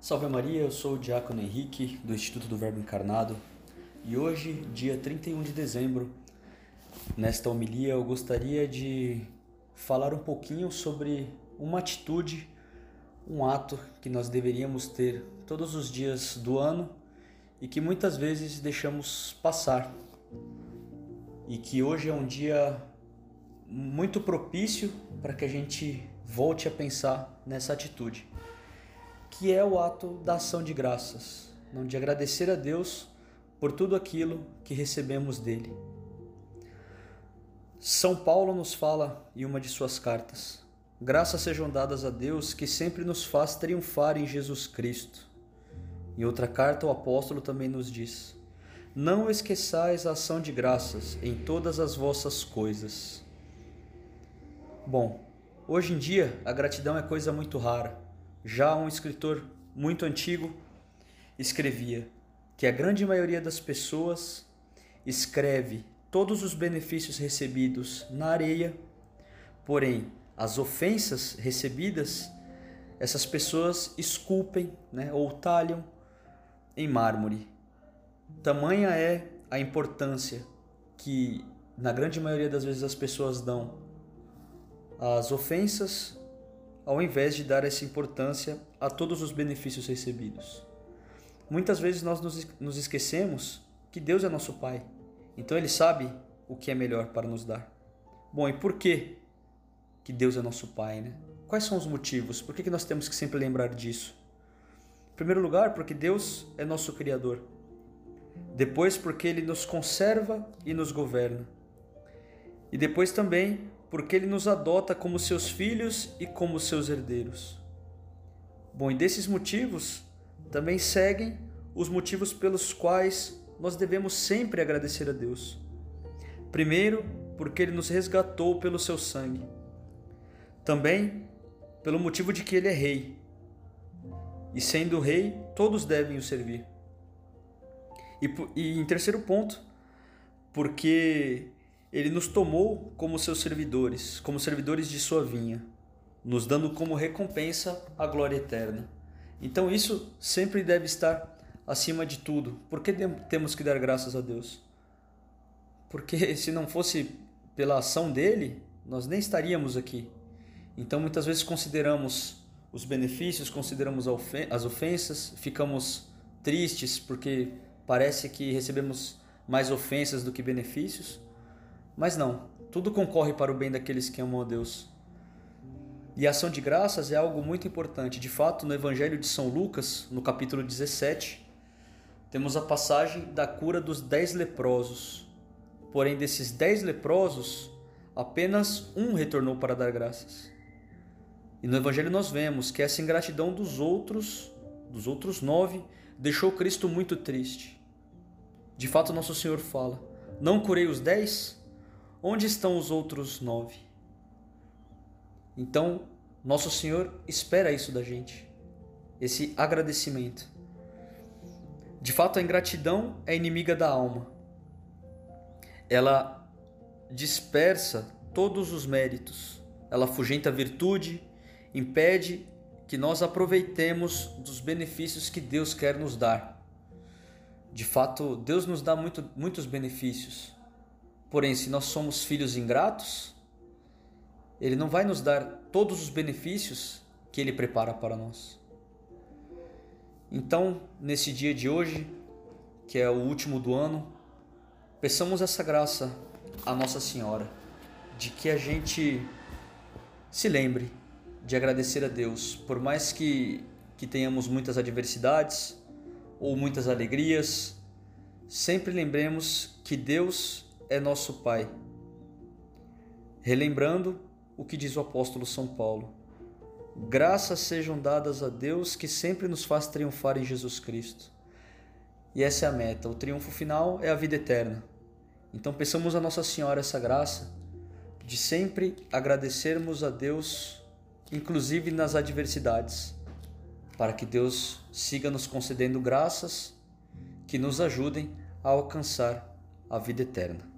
Salve Maria, eu sou o Diácono Henrique, do Instituto do Verbo Encarnado, e hoje, dia 31 de dezembro, nesta homilia eu gostaria de falar um pouquinho sobre uma atitude, um ato que nós deveríamos ter todos os dias do ano e que muitas vezes deixamos passar. E que hoje é um dia muito propício para que a gente volte a pensar nessa atitude que é o ato da ação de graças, não de agradecer a Deus por tudo aquilo que recebemos dele. São Paulo nos fala em uma de suas cartas: Graças sejam dadas a Deus que sempre nos faz triunfar em Jesus Cristo. Em outra carta, o apóstolo também nos diz: Não esqueçais a ação de graças em todas as vossas coisas. Bom, hoje em dia a gratidão é coisa muito rara. Já um escritor muito antigo escrevia que a grande maioria das pessoas escreve todos os benefícios recebidos na areia, porém as ofensas recebidas essas pessoas esculpem né, ou talham em mármore. Tamanha é a importância que, na grande maioria das vezes, as pessoas dão às ofensas ao invés de dar essa importância a todos os benefícios recebidos. Muitas vezes nós nos esquecemos que Deus é nosso Pai, então Ele sabe o que é melhor para nos dar. Bom, e por que, que Deus é nosso Pai? Né? Quais são os motivos? Por que, que nós temos que sempre lembrar disso? Em primeiro lugar, porque Deus é nosso Criador. Depois, porque Ele nos conserva e nos governa. E depois também porque ele nos adota como seus filhos e como seus herdeiros. Bom, e desses motivos também seguem os motivos pelos quais nós devemos sempre agradecer a Deus. Primeiro, porque ele nos resgatou pelo seu sangue. Também pelo motivo de que ele é rei. E sendo rei, todos devem o servir. E, e em terceiro ponto, porque ele nos tomou como seus servidores, como servidores de sua vinha, nos dando como recompensa a glória eterna. Então isso sempre deve estar acima de tudo. Por que temos que dar graças a Deus? Porque se não fosse pela ação dele, nós nem estaríamos aqui. Então muitas vezes consideramos os benefícios, consideramos as ofensas, ficamos tristes porque parece que recebemos mais ofensas do que benefícios. Mas não, tudo concorre para o bem daqueles que amam a Deus. E a ação de graças é algo muito importante. De fato, no Evangelho de São Lucas, no capítulo 17, temos a passagem da cura dos dez leprosos. Porém, desses dez leprosos, apenas um retornou para dar graças. E no Evangelho nós vemos que essa ingratidão dos outros, dos outros nove, deixou Cristo muito triste. De fato, nosso Senhor fala: Não curei os dez? Onde estão os outros nove? Então, nosso Senhor espera isso da gente, esse agradecimento. De fato, a ingratidão é inimiga da alma. Ela dispersa todos os méritos, ela afugenta a virtude, impede que nós aproveitemos dos benefícios que Deus quer nos dar. De fato, Deus nos dá muito, muitos benefícios, Porém, se nós somos filhos ingratos, Ele não vai nos dar todos os benefícios que Ele prepara para nós. Então, nesse dia de hoje, que é o último do ano, peçamos essa graça à Nossa Senhora, de que a gente se lembre de agradecer a Deus, por mais que, que tenhamos muitas adversidades ou muitas alegrias, sempre lembremos que Deus é nosso Pai. Relembrando o que diz o apóstolo São Paulo: Graças sejam dadas a Deus que sempre nos faz triunfar em Jesus Cristo. E essa é a meta, o triunfo final é a vida eterna. Então peçamos a Nossa Senhora essa graça de sempre agradecermos a Deus, inclusive nas adversidades, para que Deus siga nos concedendo graças que nos ajudem a alcançar a vida eterna.